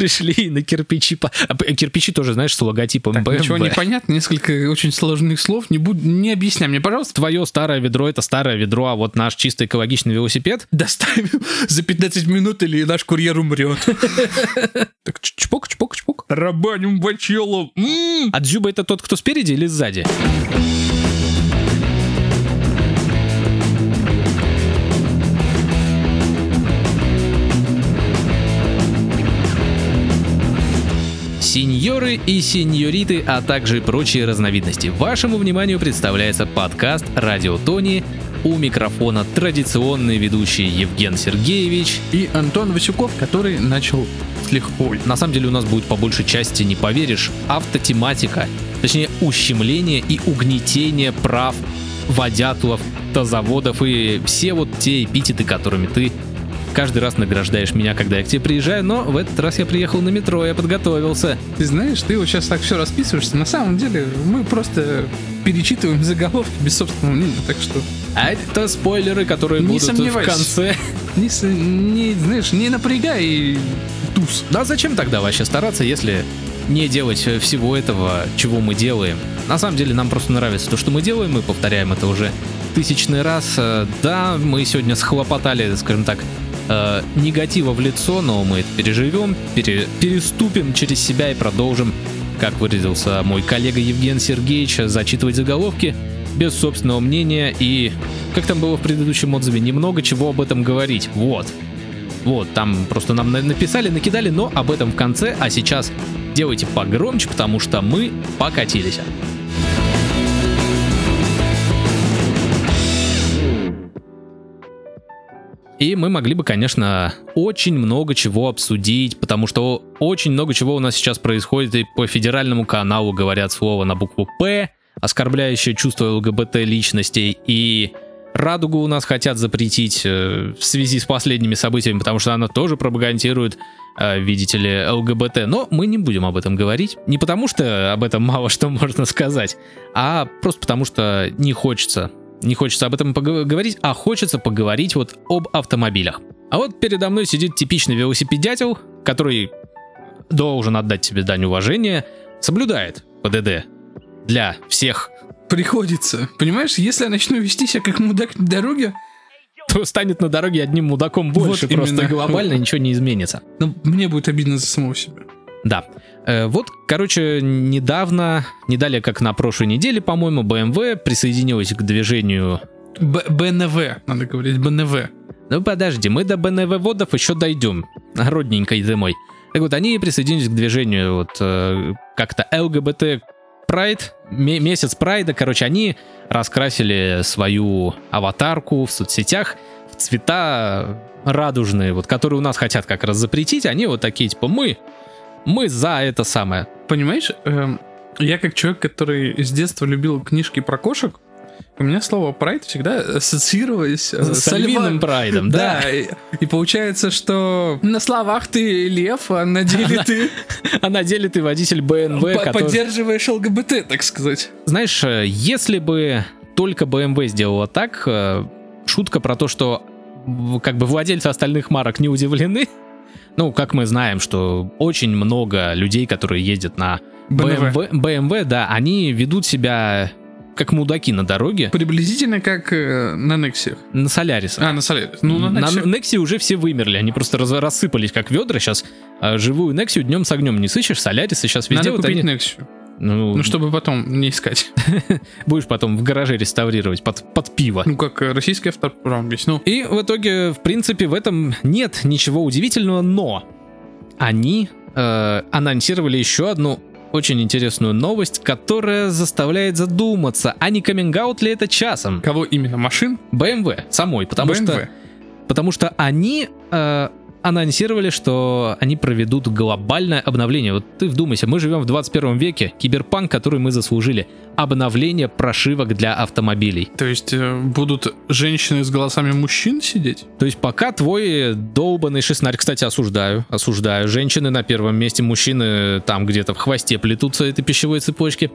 пришли на кирпичи. по- а, Кирпичи тоже, знаешь, с логотипом Так, BMW. ничего не понятно, несколько очень сложных слов. Не, буд... не объясняй мне, пожалуйста. Твое старое ведро это старое ведро, а вот наш чисто экологичный велосипед. Доставим за 15 минут, или наш курьер умрет. Так, чпок, чпок, чпок. Рабаним бачелом. М. А Дзюба это тот, кто спереди или сзади? Сеньоры и сеньориты, а также прочие разновидности. Вашему вниманию представляется подкаст «Радио Тони». У микрофона традиционный ведущий Евген Сергеевич. И Антон Васюков, который начал с легкой. На самом деле у нас будет по большей части, не поверишь, автотематика. Точнее, ущемление и угнетение прав водятлов, автозаводов и все вот те эпитеты, которыми ты каждый раз награждаешь меня, когда я к тебе приезжаю, но в этот раз я приехал на метро, я подготовился. Ты знаешь, ты вот сейчас так все расписываешься. На самом деле мы просто перечитываем заголовки без собственного мнения, так что А это спойлеры, которые Не будут в конце. не, не, знаешь, не напрягай туз. Да зачем тогда вообще стараться, если не делать всего этого, чего мы делаем? На самом деле нам просто нравится то, что мы делаем, мы повторяем это уже тысячный раз. Э, Да, мы сегодня схлопотали, скажем так, э, негатива в лицо, но мы это переживем, пере- переступим через себя и продолжим, как выразился мой коллега Евген Сергеевич, зачитывать заголовки без собственного мнения и, как там было в предыдущем отзыве, немного чего об этом говорить. Вот. Вот, там просто нам на- написали, накидали, но об этом в конце, а сейчас делайте погромче, потому что мы покатились. И мы могли бы, конечно, очень много чего обсудить, потому что очень много чего у нас сейчас происходит, и по федеральному каналу говорят слово на букву «П», оскорбляющее чувство ЛГБТ личностей, и Радугу у нас хотят запретить э, в связи с последними событиями, потому что она тоже пропагандирует, э, видите ли, ЛГБТ. Но мы не будем об этом говорить. Не потому что об этом мало что можно сказать, а просто потому что не хочется. Не хочется об этом пог- говорить, а хочется поговорить вот об автомобилях. А вот передо мной сидит типичный велосипедятел, который должен отдать тебе дань уважения, соблюдает ПДД для всех Приходится. Понимаешь, если я начну вести себя как мудак на дороге, то станет на дороге одним мудаком больше, Вот просто именно. глобально ничего не изменится. ну, мне будет обидно за самого себя. Да. Э, вот, короче, недавно, не далее как на прошлой неделе, по-моему, BMW присоединилась к движению... Б- БНВ, надо говорить, БНВ. Ну подожди, мы до БНВ водов еще дойдем, родненькой ты мой. Так вот, они присоединились к движению вот э, как-то ЛГБТ Прайд, месяц Прайда, короче, они раскрасили свою аватарку в соцсетях в цвета радужные, вот, которые у нас хотят как раз запретить, они вот такие, типа, мы, мы за это самое. Понимаешь, эм, я как человек, который с детства любил книжки про кошек, у меня слово прайд всегда ассоциировалось э, С со львиным прайдом, да. Да, и, и получается, что на словах ты лев, а на деле ты А на деле ты водитель BMW, который... поддерживаешь ЛГБТ, так сказать. Знаешь, э, если бы только BMW сделала так, э, шутка про то, что как бы владельцы остальных марок не удивлены, ну, как мы знаем, что очень много людей, которые ездят на BMW. BMW, BMW, да, они ведут себя как мудаки на дороге, Приблизительно как э, на Nexia. на Солярисах. А, на Солярис. Ну, на на Nexia. Nexia уже все вымерли, они просто раз- рассыпались как ведра. Сейчас э, живую Nexia днем с огнем не сыщешь, Солярисы сейчас везде Надо вот купить они- Nexia. Ну, Ну, чтобы потом не искать. будешь потом в гараже реставрировать под, под пиво. Ну, как российский автопром весь. Ну, И в итоге, в принципе, в этом нет ничего удивительного, но они э, анонсировали еще одну очень интересную новость, которая заставляет задуматься, а не каминг ли это часом? кого именно? Машин? BMW самой, потому BMW. что потому что они э, анонсировали, что они проведут глобальное обновление. Вот ты вдумайся, мы живем в 21 веке, киберпанк, который мы заслужили, обновление прошивок для автомобилей. То есть э, будут женщины с голосами мужчин сидеть? То есть пока твой долбанный шестнарь, кстати, осуждаю, осуждаю, женщины на первом месте, мужчины там где-то в хвосте плетутся этой пищевой цепочки.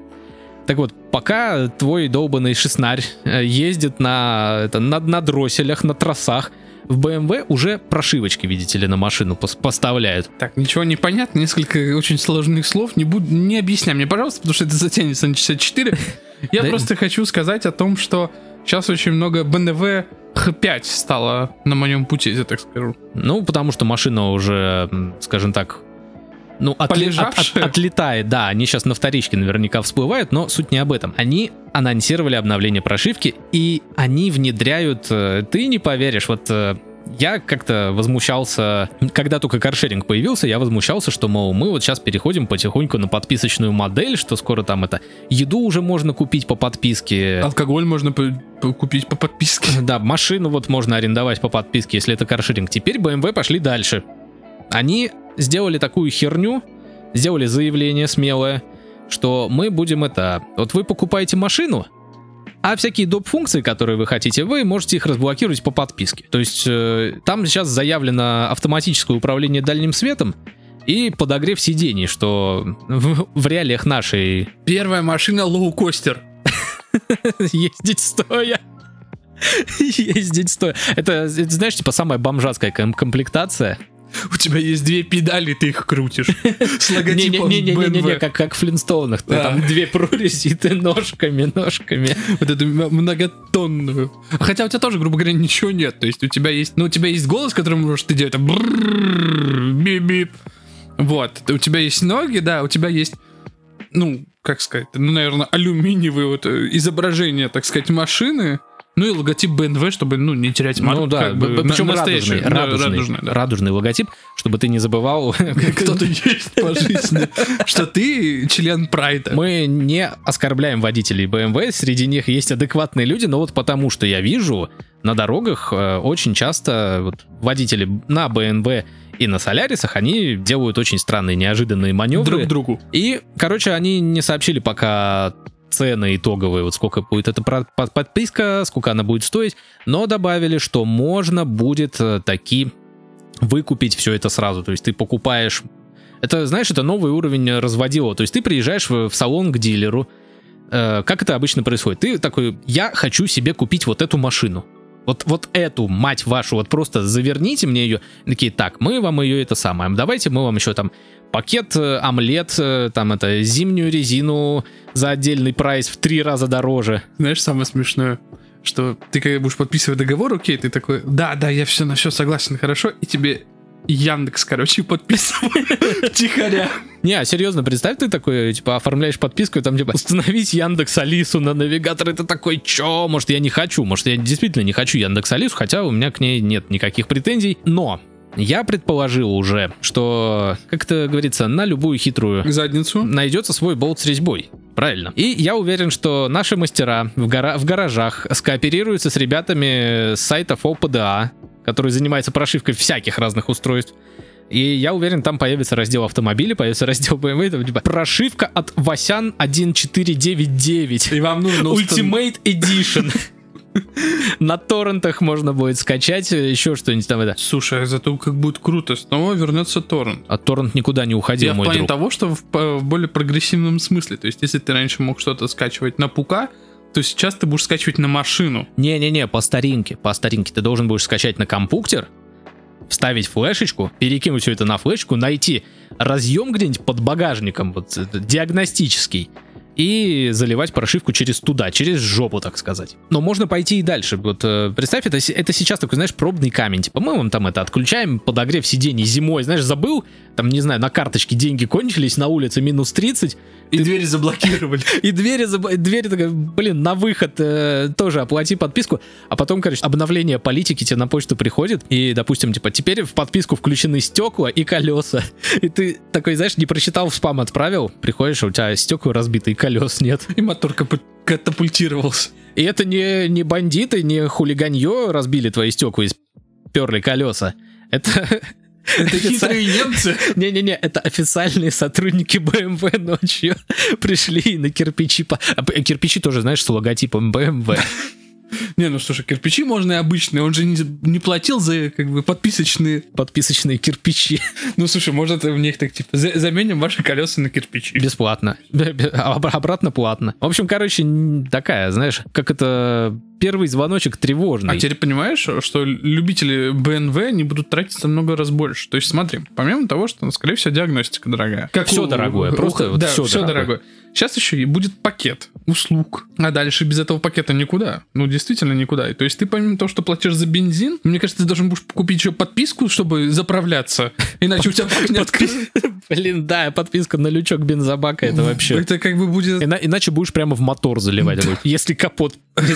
Так вот, пока твой долбанный шестнарь э, ездит на, это, на, на дросселях, на трассах, в BMW уже прошивочки, видите ли, на машину пос- поставляют. Так, ничего не понятно, несколько очень сложных слов. Не, буду, не объясняй мне, пожалуйста, потому что это затянется на часа 4. Я просто хочу сказать о том, что сейчас очень много BMW H5 стало на моем пути, я так скажу. Ну, потому что машина уже, скажем так, ну, от- от- Полежавшая? отлетает, да, они сейчас на вторичке наверняка всплывают, но суть не об этом. Они анонсировали обновление прошивки, и они внедряют, э, ты не поверишь, вот э, я как-то возмущался, когда только каршеринг появился, я возмущался, что, мол, мы вот сейчас переходим потихоньку на подписочную модель, что скоро там это, еду уже можно купить по подписке. Алкоголь можно по- по- купить по подписке. Да, машину вот можно арендовать по подписке, если это каршеринг. Теперь BMW пошли дальше. Они сделали такую херню, сделали заявление смелое, что мы будем это... Вот вы покупаете машину, а всякие доп. функции, которые вы хотите, вы можете их разблокировать по подписке. То есть э, там сейчас заявлено автоматическое управление дальним светом и подогрев сидений, что в, в реалиях нашей Первая машина лоукостер. ездить стоя. Ездить стоя. Это, знаешь, типа самая бомжатская ком- комплектация. У тебя есть две педали, ты их крутишь. С логотипом BMW. как, как в Флинстоунах. Да. Там две прорези, и ты ножками, ножками. Вот эту многотонную. Хотя у тебя тоже, грубо говоря, ничего нет. То есть у тебя есть, ну, у тебя есть голос, которым можешь ты делать. там бип-бип. Вот. У тебя есть ноги, да, у тебя есть, ну, как сказать, ну, наверное, алюминиевые вот изображения, так сказать, машины. Ну и логотип BMW, чтобы, ну, не терять марку. ну да, как бы, причем на- радужный, настоящую. Да, радужный, радужный, да. радужный логотип, чтобы ты не забывал. Кто-то есть по жизни, что ты член прайда. Мы не оскорбляем водителей BMW, среди них есть адекватные люди, но вот потому что я вижу на дорогах э, очень часто вот водители на BMW и на Солярисах, они делают очень странные, неожиданные маневры. друг другу. И, короче, они не сообщили пока цены итоговые, вот сколько будет эта подписка, сколько она будет стоить, но добавили, что можно будет э, таки выкупить все это сразу. То есть ты покупаешь... Это, знаешь, это новый уровень разводила. То есть ты приезжаешь в, в салон к дилеру. Э, как это обычно происходит? Ты такой, я хочу себе купить вот эту машину. Вот, вот эту, мать вашу, вот просто заверните мне ее. Такие, так, мы вам ее это самое. Давайте мы вам еще там пакет, э, омлет, э, там это, зимнюю резину за отдельный прайс в три раза дороже. Знаешь, самое смешное, что ты когда будешь подписывать договор, окей, ты такой, да, да, я все на все согласен, хорошо, и тебе Яндекс, короче, подписывает тихоря. Не, а серьезно, представь, ты такой, типа, оформляешь подписку, и там, типа, установить Яндекс Алису на навигатор, это такой, чё? Может, я не хочу, может, я действительно не хочу Яндекс Алису, хотя у меня к ней нет никаких претензий, но я предположил уже, что, как это говорится, на любую хитрую Задницу. найдется свой болт с резьбой. Правильно. И я уверен, что наши мастера в, гора- в гаражах скооперируются с ребятами с сайтов ОПДА, которые занимаются прошивкой всяких разных устройств. И я уверен, там появится раздел автомобили, появится раздел BMW, там, типа, прошивка от Васян 1499. И вам нужно Ultimate Edition. На торрентах можно будет скачать э, еще что-нибудь там это. Слушай, а зато как будет круто, снова вернется торрент. А торрент никуда не уходил, Я в мой плане друг. того, что в, по- в более прогрессивном смысле. То есть, если ты раньше мог что-то скачивать на пука, то сейчас ты будешь скачивать на машину. Не-не-не, по старинке, по старинке. Ты должен будешь скачать на компьютер, вставить флешечку, перекинуть все это на флешку, найти разъем где-нибудь под багажником, вот э, диагностический, и заливать прошивку через туда, через жопу, так сказать. Но можно пойти и дальше. Вот э, представь, это, это сейчас такой, знаешь, пробный камень. Типа мы вам там это отключаем, подогрев сидений зимой, знаешь, забыл, там, не знаю, на карточке деньги кончились, на улице минус 30, И двери заблокировали. и двери, двери такая, блин, на выход э, тоже оплати подписку, а потом, короче, обновление политики тебе на почту приходит, и, допустим, типа, теперь в подписку включены стекла и колеса, и ты такой, знаешь, не прочитал, в спам отправил, приходишь, а у тебя стекла разбиты, и колес нет. И мотор катапультировался. И это не, не бандиты, не хулиганье разбили твои стекла и сперли колеса. Это... Это хитрые немцы. Не-не-не, это официальные сотрудники BMW ночью пришли и на кирпичи... по- а, Кирпичи тоже, знаешь, с логотипом BMW. Не, ну слушай, кирпичи можно и обычные. Он же не, не платил за как бы подписочные. Подписочные кирпичи. Ну слушай, может в них так типа «За- заменим ваши колеса на кирпичи. Бесплатно. Об- Обратно платно. В общем, короче, такая, знаешь, как это первый звоночек тревожный. А теперь понимаешь, что любители БНВ не будут тратиться много раз больше. То есть смотри, помимо того, что, ну, скорее всего, диагностика дорогая. Как все дорогое, просто вот да, все все дорогое. дорогое. Сейчас еще и будет пакет услуг. А дальше без этого пакета никуда. Ну, действительно никуда. И То есть ты помимо того, что платишь за бензин, мне кажется, ты должен будешь купить еще подписку, чтобы заправляться. Иначе у тебя бак не Блин, да, подписка на лючок бензобака, это вообще... Это как бы будет... Ина- иначе будешь прямо в мотор заливать, если капот не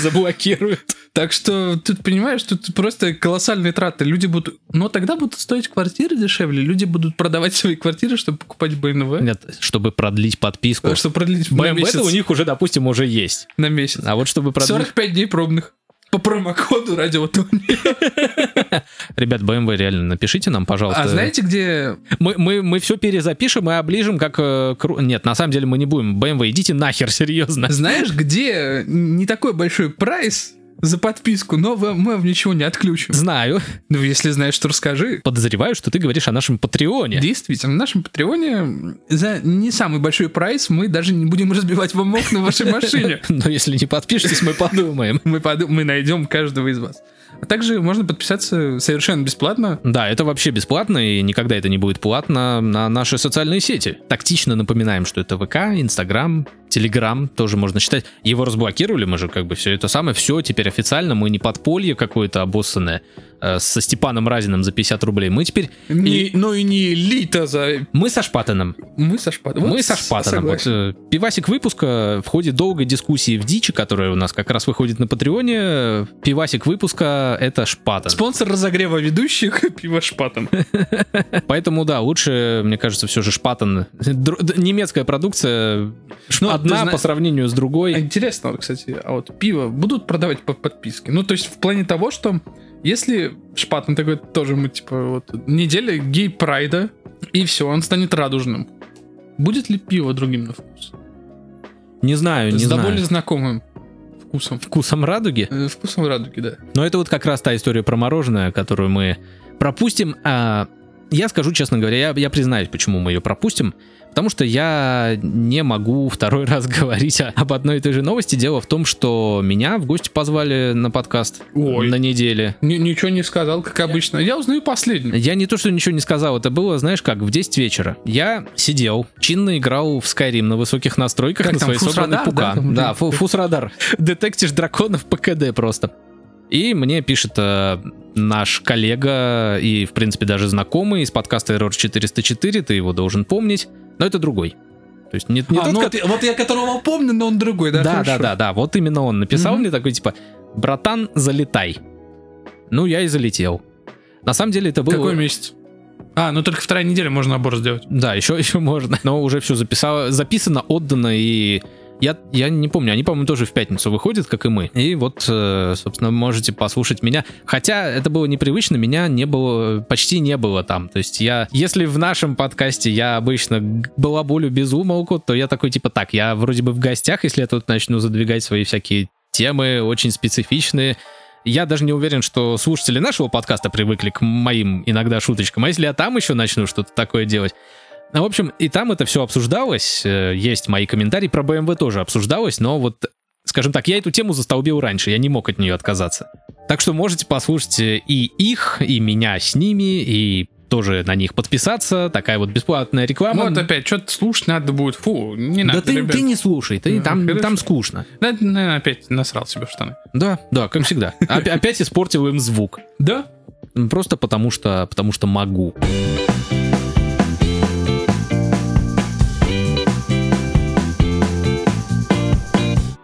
заблокируют. Так что тут понимаешь, тут просто колоссальные траты. Люди будут... Но тогда будут стоить квартиры дешевле. Люди будут продавать свои квартиры, чтобы покупать БНВ. Нет, чтобы продлить подписку. Чтобы продлить месяц. у них уже, допустим, уже есть. На месяц. А вот чтобы продлить... 45 дней пробных. По промокоду радио Тони. Ребят, BMW реально напишите нам, пожалуйста. А знаете, где... Мы, мы, мы все перезапишем и оближем, как... э, Нет, на самом деле мы не будем. BMW, идите нахер, серьезно. Знаешь, где не такой большой прайс за подписку, но мы вам ничего не отключим. Знаю. Ну, если знаешь, что расскажи. Подозреваю, что ты говоришь о нашем Патреоне. Действительно, в нашем Патреоне за не самый большой прайс мы даже не будем разбивать вам окна в вашей машине. Но если не подпишетесь, мы подумаем. Мы, поду- мы найдем каждого из вас. А также можно подписаться совершенно бесплатно. Да, это вообще бесплатно, и никогда это не будет платно на наши социальные сети. Тактично напоминаем, что это ВК, Инстаграм, Телеграм тоже можно считать. Его разблокировали, мы же как бы все это самое, все теперь официально, мы не подполье какое-то обоссанное э, со Степаном Разиным за 50 рублей. Мы теперь... Не, но и не элита за... Мы со Шпатаном. Мы со Шпатаном. мы Вот со Шпатаном. Вот, э, пивасик выпуска в ходе долгой дискуссии в Дичи, которая у нас как раз выходит на Патреоне, пивасик выпуска — это Шпатан. Спонсор разогрева ведущих пиво Шпатан. Поэтому, да, лучше, мне кажется, все же Шпатан. Немецкая продукция Ну, одна зна- по сравнению с другой. Интересно, кстати, а вот пиво будут продавать по подписке? Ну, то есть в плане того, что если Шпатан такой тоже мы, типа, вот, неделя гей-прайда, и все, он станет радужным. Будет ли пиво другим на вкус? Не знаю, не С знаю. довольно знакомым вкусом. Вкусом радуги. Э, Вкусом радуги, да. Но это вот как раз та история про мороженое, которую мы пропустим. А, я скажу честно говоря, я, я признаюсь, почему мы ее пропустим. Потому что я не могу второй раз говорить о- об одной и той же новости. Дело в том, что меня в гости позвали на подкаст Ой. на неделе. Ни- ничего не сказал, как обычно. Я узнаю последний. Я не то, что ничего не сказал, это было, знаешь как, в 10 вечера. Я сидел, чинно играл в Skyrim на высоких настройках Как на своей собранной пука. да, там? Да, фу- фусрадар. Детектишь драконов ПКД просто. И мне пишет э, наш коллега и, в принципе, даже знакомый из подкаста Error 404, ты его должен помнить, но это другой. То есть не, не А, тот, ну ко- вот, я- вот я которого помню, но он другой, да? да, хорошо. да, да, да, вот именно он написал Мгм. мне такой, типа, братан, залетай. Ну, я и залетел. На самом деле это было... Какой месяц? А, ну только вторая неделя можно набор сделать. Да, еще, еще можно. Но уже все записало, записано, отдано, и я, я не помню, они, по-моему, тоже в пятницу выходят, как и мы. И вот, э, собственно, можете послушать меня. Хотя это было непривычно, меня не было, почти не было там. То есть я, если в нашем подкасте я обычно балаболю без умолку, то я такой, типа, так, я вроде бы в гостях, если я тут начну задвигать свои всякие темы очень специфичные. Я даже не уверен, что слушатели нашего подкаста привыкли к моим иногда шуточкам. А если я там еще начну что-то такое делать? Ну, в общем, и там это все обсуждалось. э, Есть мои комментарии про BMW тоже обсуждалось, но вот, скажем так, я эту тему застолбил раньше, я не мог от нее отказаться. Так что можете послушать э, и их, и меня с ними, и тоже на них подписаться. Такая вот бесплатная реклама. Вот опять, что-то слушать надо будет. Фу, не да надо, ты, ребят. ты не слушай, ты Ну, там, хорошо. там скучно. Да, наверное, опять насрал себе в штаны. Да, да, как всегда. Опя- Опять испортил им звук. Да? Просто потому что, потому что могу.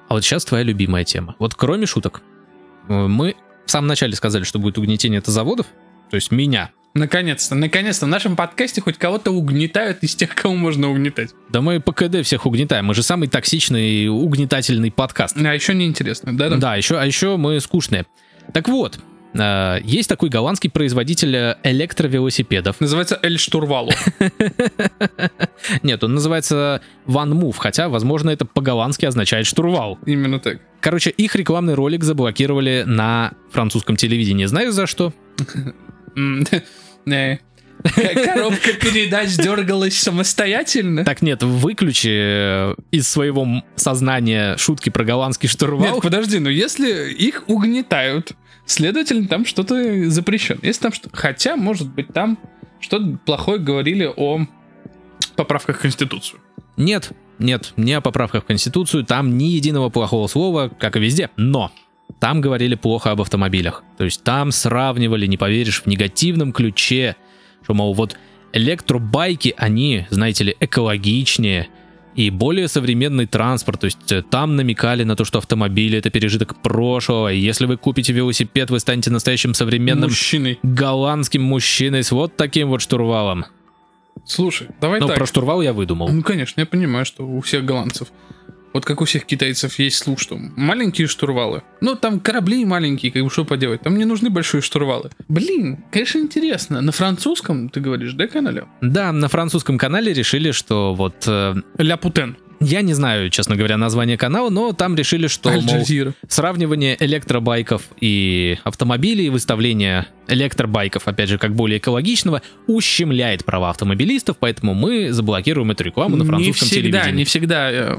А вот сейчас твоя любимая тема. Вот кроме шуток, э, мы в самом начале сказали, что будет угнетение это заводов, то есть меня. Наконец-то, наконец-то в нашем подкасте хоть кого-то угнетают из тех, кого можно угнетать. Да мы ПКД всех угнетаем, мы же самый токсичный угнетательный подкаст. А еще неинтересно, да? Да, еще, а еще мы скучные. Так вот, есть такой голландский производитель э, электровелосипедов. Называется Эль Штурвалу. Нет, он называется One Move, хотя, возможно, это по-голландски означает штурвал. Именно так. Короче, их рекламный ролик заблокировали на французском телевидении. Знаешь за что? Коробка передач дергалась самостоятельно. Так нет, выключи э, из своего сознания шутки про голландский штурвал. Нет, подожди, но если их угнетают, следовательно, там что-то запрещено. Если там что Хотя, может быть, там что-то плохое говорили о поправках в Конституцию. Нет, нет, не о поправках в Конституцию, там ни единого плохого слова, как и везде. Но там говорили плохо об автомобилях. То есть там сравнивали, не поверишь, в негативном ключе, что, мол, вот электробайки, они, знаете ли, экологичнее и более современный транспорт. То есть э, там намекали на то, что автомобили это пережиток прошлого. И если вы купите велосипед, вы станете настоящим современным Мужчиной. голландским мужчиной с вот таким вот штурвалом. Слушай, давай Ну, так. про штурвал я выдумал. Ну, конечно, я понимаю, что у всех голландцев, вот как у всех китайцев есть слух, что маленькие штурвалы. Ну, там корабли маленькие, как бы что поделать. Там не нужны большие штурвалы. Блин, конечно, интересно. На французском, ты говоришь, да, канале? Да, на французском канале решили, что вот... э, Ля Путен. я не знаю, честно говоря, название канала, но там решили, что, мол, сравнивание электробайков и автомобилей, выставление электробайков, опять же, как более экологичного, ущемляет права автомобилистов, поэтому мы заблокируем эту рекламу на не французском всегда, телевидении. не всегда э,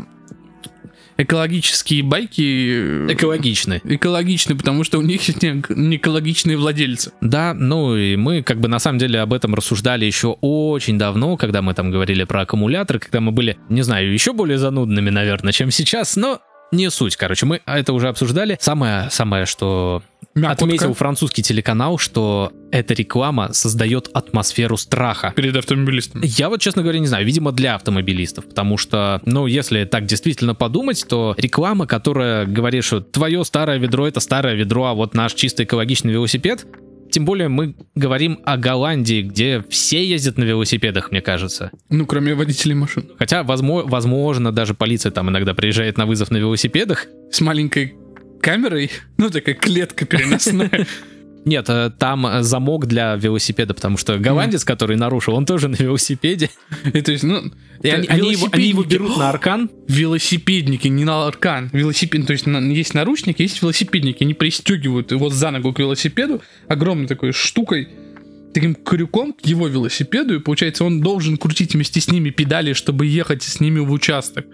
экологические байки Экологичны. экологичны, потому что у них не экологичные владельцы. Да, ну и мы как бы на самом деле об этом рассуждали еще очень давно, когда мы там говорили про аккумуляторы, когда мы были, не знаю, еще более занудными, наверное, чем сейчас, но не суть, короче, мы это уже обсуждали. Самое, самое, что Мякотка отметил французский телеканал, что эта реклама создает атмосферу страха. перед автомобилистами. Я вот, честно говоря, не знаю, видимо, для автомобилистов, потому что, ну, если так действительно подумать, то реклама, которая говорит, что твое старое ведро это старое ведро, а вот наш чисто экологичный велосипед, тем более мы говорим о Голландии, где все ездят на велосипедах, мне кажется. Ну, кроме водителей машин. Хотя, возможно, возможно, даже полиция там иногда приезжает на вызов на велосипедах. С маленькой камерой, ну, такая клетка переносная. Нет, э, там э, замок для велосипеда, потому что голландец, который нарушил, он тоже на велосипеде. И то есть, ну, И они, они его, они его берут на аркан. Велосипедники, не на аркан. Велосипед, то есть на- есть наручники, есть велосипедники. Они пристегивают его за ногу к велосипеду огромной такой штукой, таким крюком к его велосипеду, и получается он должен крутить вместе с ними педали, чтобы ехать с ними в участок.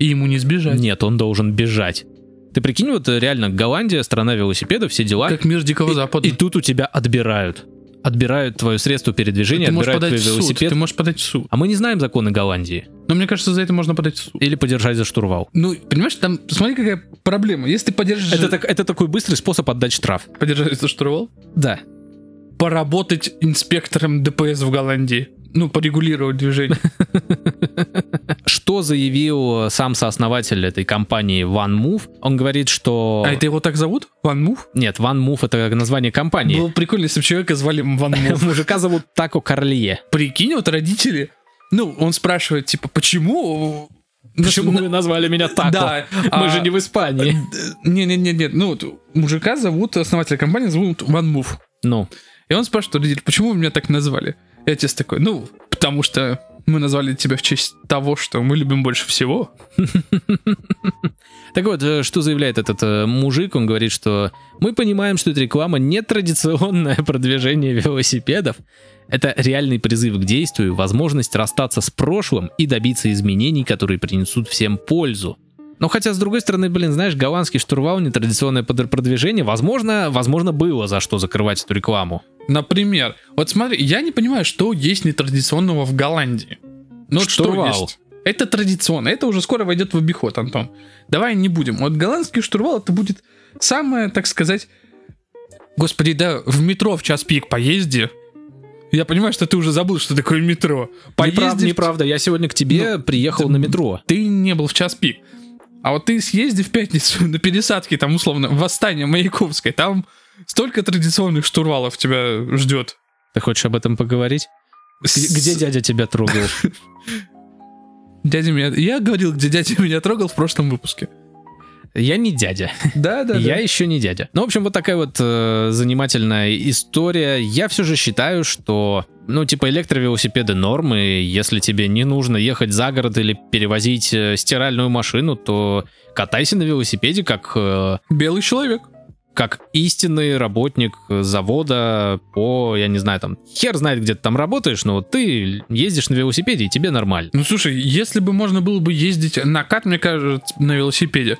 И ему не сбежать. Нет, он должен бежать. Ты прикинь, вот э, реально Голландия, страна велосипеда, все дела. Как мир Дикого и, Запада. и тут у тебя отбирают. Отбирают твое средство передвижения, ты отбирают твой суд. велосипед. Ты можешь подать в суд. А мы не знаем законы Голландии. Но мне кажется, за это можно подать в суд. Или подержать за штурвал. Ну, понимаешь, там, смотри, какая проблема. Если ты подержишь, Это, так, это такой быстрый способ отдать штраф. подержать за штурвал, Да. поработать инспектором ДПС в Голландии. Ну, порегулировать движение. Что заявил э, сам сооснователь этой компании OneMove? Он говорит, что... А это его так зовут? Ван Мув? Нет, OneMove это название компании. Было прикольно, если бы человека звали Ван Мув. Мужика зовут Тако Карлие. Прикинь, вот родители... Ну, он спрашивает, типа, почему... Почему вы назвали меня Тако? Да. Мы а, же не в Испании. Не-не-не, ну, вот мужика зовут, основателя компании зовут Ван Мув. Ну, И он спрашивает родителей, почему вы меня так назвали? И отец такой, ну, потому что мы назвали тебя в честь того, что мы любим больше всего. Так вот, э, что заявляет этот э, мужик? Он говорит, что мы понимаем, что эта реклама не традиционное продвижение велосипедов. Это реальный призыв к действию, возможность расстаться с прошлым и добиться изменений, которые принесут всем пользу. Но хотя, с другой стороны, блин, знаешь, голландский штурвал, нетрадиционное продвижение, возможно, возможно, было за что закрывать эту рекламу. Например, вот смотри, я не понимаю, что есть нетрадиционного в Голландии. Ну что есть? Это традиционно, это уже скоро войдет в обиход, Антон. Давай не будем. Вот голландский штурвал это будет самое, так сказать... Господи, да, в метро в час пик поезди. Я понимаю, что ты уже забыл, что такое метро. Неправда, Поезди в- неправда, я сегодня к тебе приехал на метро. Ты не был в час пик. А вот ты съезди в пятницу на пересадке, там, условно, восстание Маяковской, там столько традиционных штурвалов тебя ждет. Ты хочешь об этом поговорить? С- Где дядя тебя трогал? Дядя меня... Я говорил, где дядя меня трогал в прошлом выпуске. Я не дядя. Да, да, Я еще не дядя. Ну, в общем, вот такая вот э, занимательная история. Я все же считаю, что, ну, типа, электровелосипеды нормы. Если тебе не нужно ехать за город или перевозить э, стиральную машину, то катайся на велосипеде, как... э, Белый человек. как истинный работник завода по, я не знаю, там, хер знает, где ты там работаешь, но вот ты ездишь на велосипеде, и тебе нормально. Ну слушай, если бы можно было бы ездить на кат, мне кажется, на велосипеде,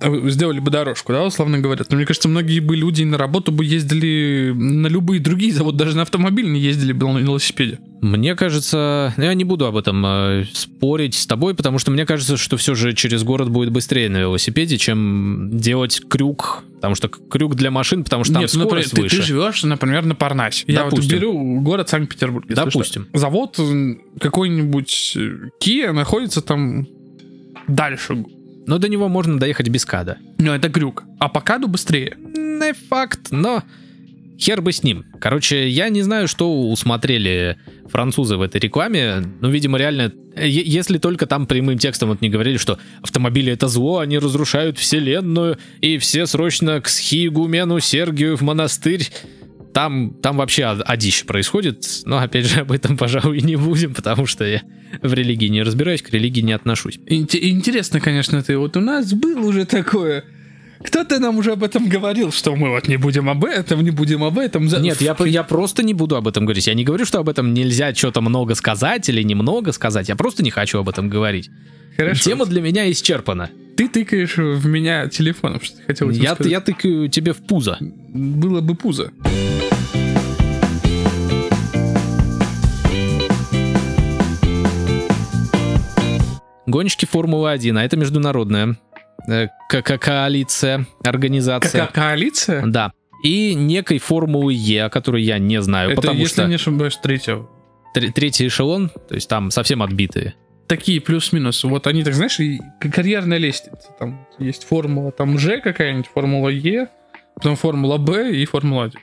сделали бы дорожку, да, условно говоря, то мне кажется, многие бы люди на работу бы ездили на любые другие заводы, даже на автомобиль не ездили бы на велосипеде. Мне кажется, я не буду об этом э, спорить с тобой, потому что мне кажется, что все же через город будет быстрее на велосипеде, чем делать крюк, потому что крюк для машин, потому что там Нет, ну, например, скорость ты, выше. ты живешь, например, на Парнасе. Я вот беру город Санкт-Петербург. Допустим. что. Завод э, какой-нибудь э, Kia находится там дальше. Но до него можно доехать без када. Ну, это крюк. А по каду быстрее. Не факт, но хер бы с ним. Короче, я не знаю, что усмотрели французы в этой рекламе. Ну, видимо, реально, если только там прямым текстом вот не говорили, что автомобили это зло, они разрушают вселенную, и все срочно к схиегумену Сергию в монастырь. Там, там вообще адище происходит, но опять же об этом, пожалуй, не будем, потому что я в религии не разбираюсь, к религии не отношусь. Инте- Интересно, конечно, ты. Вот у нас было уже такое. Кто-то нам уже об этом говорил, что мы вот не будем об этом, не будем об этом. Нет, я, я просто не буду об этом говорить. Я не говорю, что об этом нельзя что-то много сказать или немного сказать. Я просто не хочу об этом говорить. Хорошо. Тема для меня исчерпана. Ты тыкаешь в меня телефоном, что ты хотел Я, сказать. я тыкаю тебе в пузо. Было бы пузо. Гонщики Формулы-1, а это международная э, ко- ко- коалиция, организация. Какая коалиция? Да. И некой Формулы Е, о которой я не знаю, Это, потому если что не ошибаюсь, третьего. тр- третий эшелон, то есть там совсем отбитые. Такие плюс-минус. Вот они, так знаешь, и карьерная лестница. Там есть формула там Ж какая-нибудь, формула Е, потом формула Б и формула 1.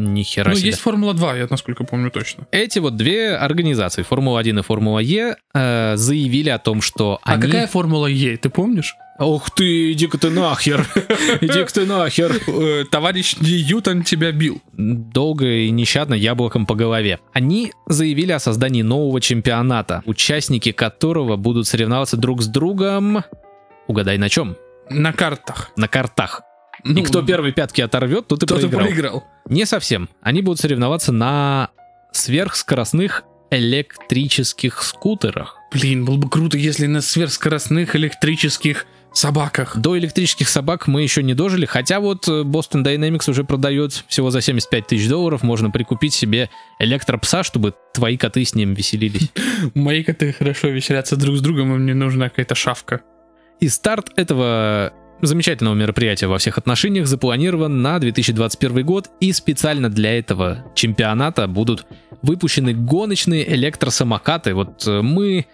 Ни хера Ну, себе. есть формула 2, я насколько помню точно. Эти вот две организации, Формула-1 и Формула Е, э, заявили о том, что А они... какая формула Е, ты помнишь? Ух ты, иди-ка ты нахер. Иди-ка ты нахер. Э, Товарищ Ньютон тебя бил. Долго и нещадно яблоком по голове. Они заявили о создании нового чемпионата, участники которого будут соревноваться друг с другом... Угадай на чем? На картах. На картах. Ну, и кто первый пятки оторвет, тот и Кто-то проиграл. проиграл. Не совсем. Они будут соревноваться на сверхскоростных электрических скутерах. Блин, было бы круто, если на сверхскоростных электрических собаках. До электрических собак мы еще не дожили, хотя вот э, Boston Dynamics уже продает всего за 75 тысяч долларов, можно прикупить себе электропса, чтобы твои коты с ним веселились. Мои коты хорошо веселятся друг с другом, им не нужна какая-то шавка. И старт этого замечательного мероприятия во всех отношениях запланирован на 2021 год, и специально для этого чемпионата будут выпущены гоночные электросамокаты. Вот э, мы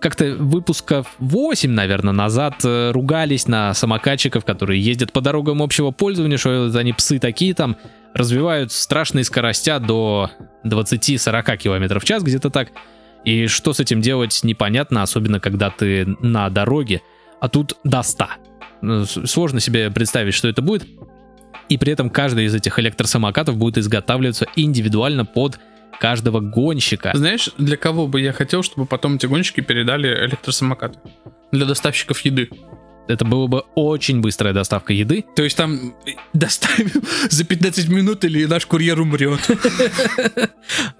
как-то выпусков 8, наверное, назад э, ругались на самокатчиков, которые ездят по дорогам общего пользования, что они псы такие там, развивают страшные скоростя до 20-40 км в час, где-то так. И что с этим делать непонятно, особенно когда ты на дороге, а тут до 100. С- Сложно себе представить, что это будет. И при этом каждый из этих электросамокатов будет изготавливаться индивидуально под каждого гонщика. Знаешь, для кого бы я хотел, чтобы потом эти гонщики передали электросамокаты? Для доставщиков еды. Это было бы очень быстрая доставка еды. То есть там э, доставим за 15 минут или наш курьер умрет.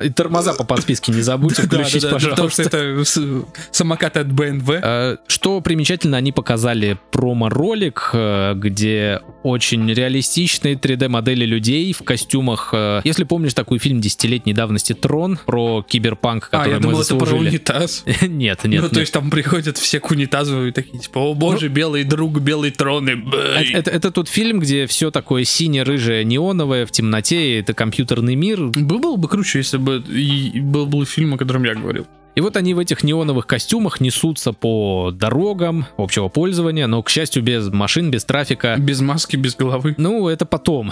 И тормоза по подписке не забудьте включить, Потому что пожалуйста. это с- самокаты от BMW. Э, Что примечательно, они показали промо-ролик, э, где очень реалистичные 3D-модели людей в костюмах. э, Если помнишь такой фильм десятилетней давности «Трон» про киберпанк, А, который я мы думал, это про унитаз. Нет, нет, Ну, то есть там приходят все к унитазу и такие, типа, о боже, белый друг, белый трон, и бэй». Это, это- это тот фильм, где все такое сине-рыжее, неоновое в темноте, это компьютерный мир. Было бы круче, если бы был бы фильм, о котором я говорил. И вот они в этих неоновых костюмах несутся по дорогам общего пользования, но, к счастью, без машин, без трафика. Без маски, без головы. Ну, это потом.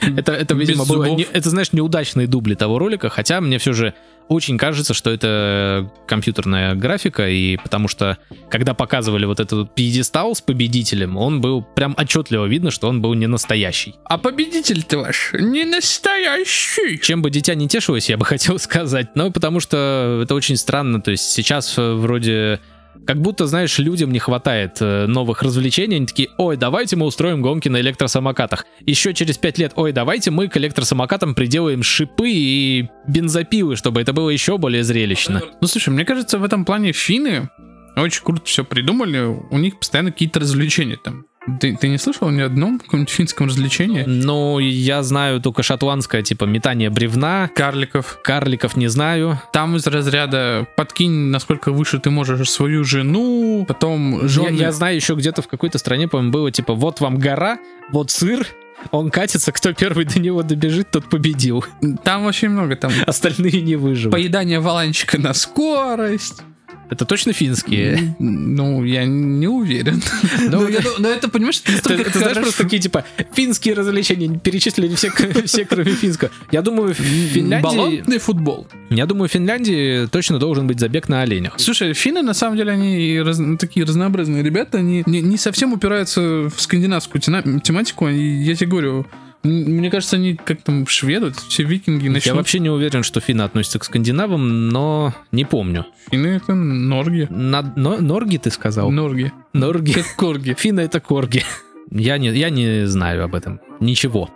Это, это видимо, было, не- это, знаешь, неудачные дубли того ролика, хотя мне все же очень кажется, что это компьютерная графика, и потому что, когда показывали вот этот пьедестал с победителем, он был прям отчетливо видно, что он был не настоящий. А победитель-то ваш не настоящий. Чем бы дитя не тешилось, я бы хотел сказать, но потому что это очень странно, то есть сейчас э, вроде Как будто, знаешь, людям не хватает э, новых развлечений. Они такие, ой, давайте мы устроим гонки на электросамокатах. Еще через пять лет, ой, давайте мы к электросамокатам приделаем шипы и бензопилы, чтобы это было еще более зрелищно. Ну, слушай, мне кажется, в этом плане финны очень круто все придумали. У них постоянно какие-то развлечения там. Ты, ты не слышал ни одном каком-нибудь финском развлечении? Ну, я знаю только шотландское, типа метание бревна. Карликов. Карликов не знаю. Там из разряда подкинь, насколько выше ты можешь свою жену, потом Я, жены. я знаю еще где-то в какой-то стране, по-моему, было типа вот вам гора, вот сыр, он катится, кто первый до него добежит, тот победил. Там очень много там. Остальные не выживут. Поедание валанчика на скорость. Это точно финские? Ну, я не уверен. Ну, Но я- это- но это, понимаешь, это Ты, настолько ты знаешь, хорошо. просто такие, типа, финские развлечения, перечислили все, все кроме финского. Я думаю, в Финляндии... Баллонный футбол. Я думаю, в Финляндии точно должен быть забег на оленях. Слушай, финны на самом деле они раз- такие разнообразные ребята, они не, не совсем упираются в скандинавскую тематику. Я тебе говорю, мне кажется, они как там шведы, все викинги Я начнут. вообще не уверен, что финны относятся к скандинавам, но не помню. Финны это норги. На- но- Норги ты сказал? Норги. Норги. Как корги. Финны это корги. Я не, я не знаю об этом. Ничего.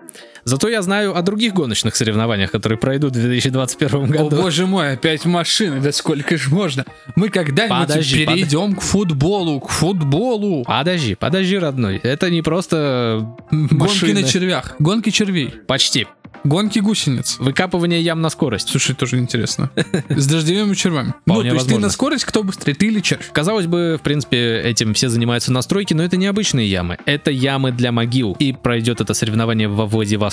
Зато я знаю о других гоночных соревнованиях, которые пройдут в 2021 О году. боже мой, опять машины, да сколько ж можно? Мы когда-нибудь Подожди, перейдем к футболу, к футболу. Подожди, подожди, родной. Это не просто Гонки машины. на червях, гонки червей, Почти. гонки гусениц. Выкапывание ям на скорость. Слушай, тоже интересно. С дождевыми червями. Ну, то есть ты на скорость, кто быстрее, ты или червь? Казалось бы, в принципе, этим все занимаются на стройке, но это не обычные ямы. Это ямы для могил. И пройдет это соревнование во Владивостоке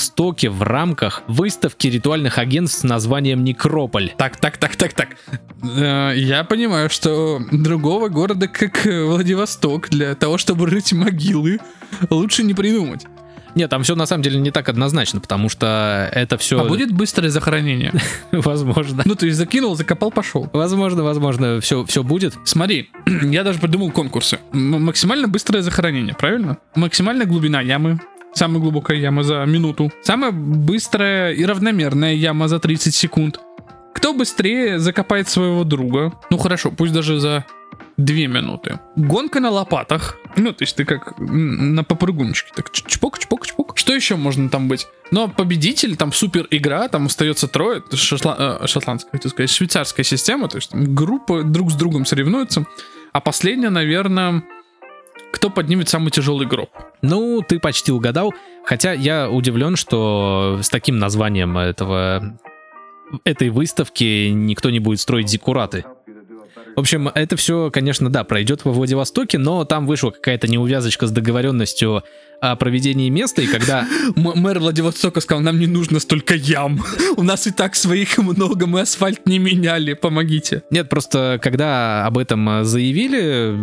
в рамках выставки ритуальных агентств с названием Некрополь. Так, так, так, так, так. Э, Я понимаю, что другого города, как э, Владивосток, для того, чтобы рыть могилы, лучше не придумать. Нет, там все на самом деле не так однозначно, потому что это все А будет быстрое захоронение. возможно. Ну, то есть закинул, закопал, пошел. Возможно, возможно, все, все будет. Смотри, я даже придумал конкурсы. М- максимально быстрое захоронение, правильно? Максимальная глубина ямы. Самая глубокая яма за минуту. Самая быстрая и равномерная яма за 30 секунд. Кто быстрее закопает своего друга? Ну хорошо, пусть даже за 2 минуты. Гонка на лопатах. Ну, то есть ты как на попрыгунчике. Так чпок, чпок, чпок. Что еще можно там быть? Но победитель, там супер игра, там остается трое. Шотла- э, шотландская, хотел сказать, швейцарская система. То есть там группы друг с другом соревнуются. А последняя, наверное, кто поднимет самый тяжелый гроб. Ну, ты почти угадал. Хотя я удивлен, что с таким названием этого этой выставки никто не будет строить зиккураты. В общем, это все, конечно, да, пройдет во Владивостоке, но там вышла какая-то неувязочка с договоренностью о проведении места, и когда мэр Владивостока сказал, нам не нужно столько ям. У нас и так своих много, мы асфальт не меняли, помогите. Нет, просто когда об этом заявили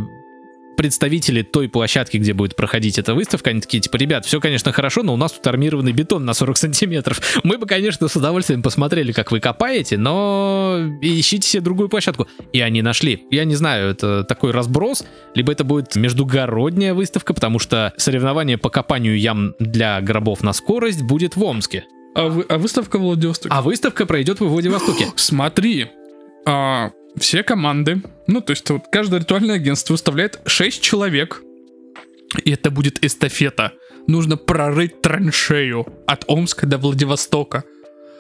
представители той площадки, где будет проходить эта выставка, они такие, типа, ребят, все, конечно, хорошо, но у нас тут армированный бетон на 40 сантиметров. Мы бы, конечно, с удовольствием посмотрели, как вы копаете, но ищите себе другую площадку. И они нашли. Я не знаю, это такой разброс, либо это будет междугородняя выставка, потому что соревнование по копанию ям для гробов на скорость будет в Омске. А, вы- а выставка в Владивостоке? А выставка пройдет во Владивостоке. Смотри, а, все команды, ну, то есть вот каждое ритуальное агентство выставляет 6 человек, и это будет эстафета. Нужно прорыть траншею от Омска до Владивостока.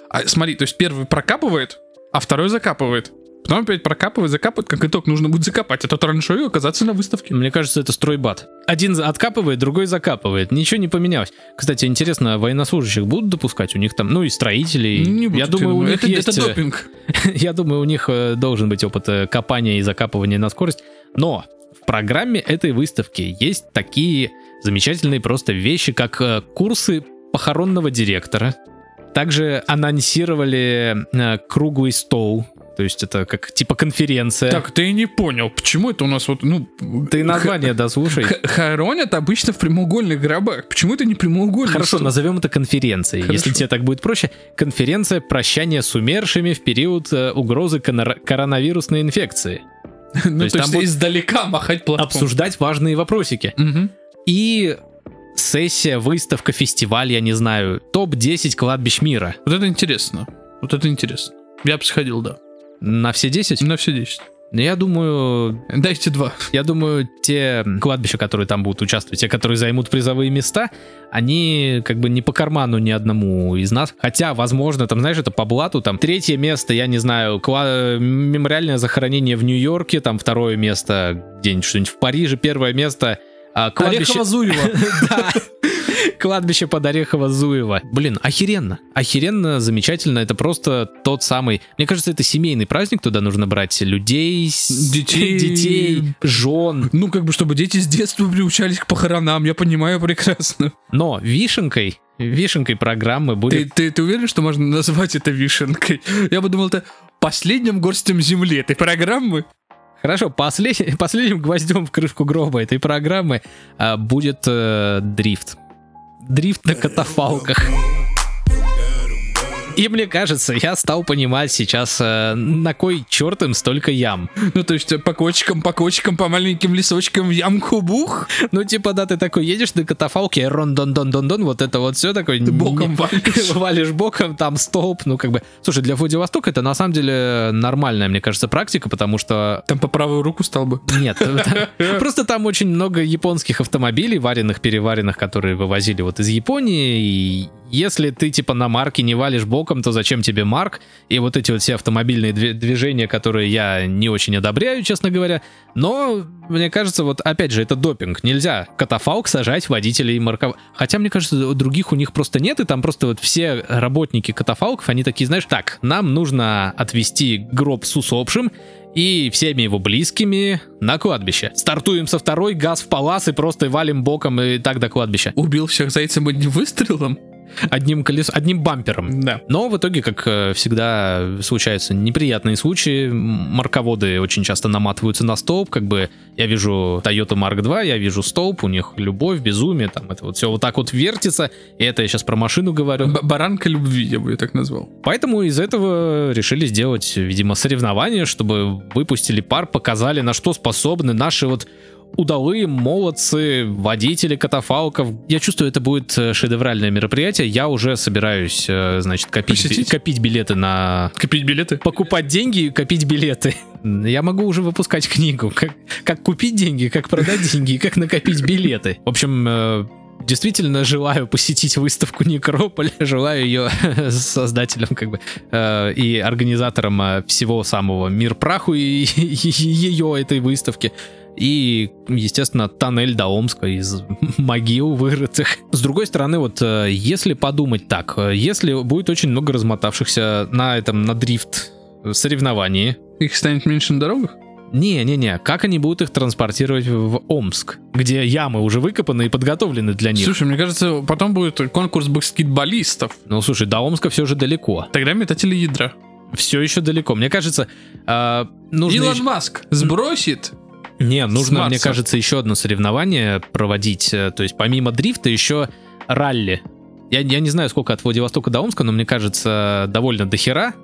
А, смотри, то есть первый прокапывает, а второй закапывает. Потом опять прокапывает, закапывает, как итог нужно будет закопать эту траншею и оказаться на выставке. Мне кажется, это стройбат. Один откапывает, другой закапывает. Ничего не поменялось. Кстати, интересно, военнослужащих будут допускать? У них там, ну и строителей. Не я будут, думаю, у них это, есть... это э, допинг. Я думаю, у них э, должен быть опыт э, копания и закапывания на скорость. Но в программе этой выставки есть такие замечательные просто вещи, как э, курсы похоронного директора. Также анонсировали э, круглый стол. То есть это как типа конференция. Так, ты не понял, почему это у нас вот, ну... Ты название дослушай. Х- Хоронят обычно в прямоугольных гробах. Почему это не прямоугольный Хорошо, назовем это конференцией. Хорошо. Если тебе так будет проще. Конференция прощания с умершими в период э, угрозы конор- коронавирусной инфекции. Ну, то есть будут издалека махать платком. Обсуждать важные вопросики. И сессия, выставка, фестиваль, я не знаю, топ-10 кладбищ мира. Вот это интересно. Вот это интересно. Я бы сходил, да. На все 10? На все 10. Но я думаю, Дайте два. я думаю, те кладбища, которые там будут участвовать, те, которые займут призовые места, они как бы не по карману ни одному из нас. Хотя, возможно, там, знаешь, это по блату, там третье место, я не знаю, кла- мемориальное захоронение в Нью-Йорке, там второе место где-нибудь что-нибудь в Париже, первое место а, кладбище... Орехово-Зуево. Да. Кладбище под Орехово-Зуево. Блин, охеренно. Охеренно, замечательно. Это просто тот самый... Мне кажется, это семейный праздник. Туда нужно брать людей, Детей. детей, жен. Ну, как бы, чтобы дети с детства приучались к похоронам, я понимаю прекрасно. Но вишенкой, вишенкой программы Ты, будет... ты, ты уверен, что можно назвать это вишенкой? Я бы думал, это последним горстем земли этой программы. Хорошо, послед- последним гвоздем в крышку гроба этой программы а, будет э, дрифт. Дрифт на катафалках. И мне кажется, я стал понимать сейчас, э, на кой черт им столько ям. Ну, то есть по кочкам, по кочкам, по маленьким лесочкам в ямку бух, Ну, типа, да, ты такой едешь на катафалке, рон дон дон дон дон вот это вот все такое. ты боком не- валишь. валишь боком, там столб, ну, как бы... Слушай, для Владивостока это на самом деле нормальная, мне кажется, практика, потому что Там по правую руку стал бы. Нет, просто там очень много японских автомобилей, вареных, переваренных, которые вывозили вот из Японии. И если ты типа на марке не валишь боком, то зачем тебе марк? И вот эти вот все автомобильные движения, которые я не очень одобряю, честно говоря. Но мне кажется, вот опять же, это допинг. Нельзя катафалк сажать водителей марков. Хотя, мне кажется, других у них просто нет, и там просто вот все работники катафалков, они такие, знаешь, так, нам нужно отвезти гроб с усопшим, и всеми его близкими на кладбище. Стартуем со второй, газ в палас и просто валим боком и так до кладбища. Убил всех зайцем одним выстрелом. Одним колесом, одним бампером. Да. Но в итоге, как э, всегда, случаются неприятные случаи. Марководы очень часто наматываются на столб. Как бы я вижу Toyota Mark II, я вижу столб, у них любовь, безумие, там это вот все вот так вот вертится. И это я сейчас про машину говорю. Б- баранка любви, я бы ее так назвал. Поэтому из этого решили сделать, видимо, соревнование, чтобы выпустили пар, показали, на что способны наши вот удалые молодцы, водители катафалков. Я чувствую, это будет э, шедевральное мероприятие. Я уже собираюсь, э, значит, копить, Посетить? копить билеты на... Копить билеты? Покупать деньги и копить билеты. Я могу уже выпускать книгу. Как, как купить деньги, как продать деньги и как накопить билеты. В общем, э, действительно желаю посетить выставку Некрополь. Желаю ее создателям как бы э, и организаторам всего самого Мир праху и ее этой выставки. И, естественно, тоннель до Омска из могил вырытых. С другой стороны, вот э, если подумать так, э, если будет очень много размотавшихся на этом, на дрифт соревновании, Их станет меньше на дорогах? не-не-не, как они будут их транспортировать в Омск, где ямы уже выкопаны и подготовлены для них? Слушай, мне кажется, потом будет конкурс баскетболистов. Ну, слушай, до Омска все же далеко. Тогда метатели ядра. Все еще далеко. Мне кажется, э, нужно... Илон ещё- Маск сбросит. Не, нужно, мне кажется, еще одно соревнование проводить. э, То есть помимо дрифта еще ралли. Я, я не знаю, сколько от Владивостока до Омска, но мне кажется, довольно дохера.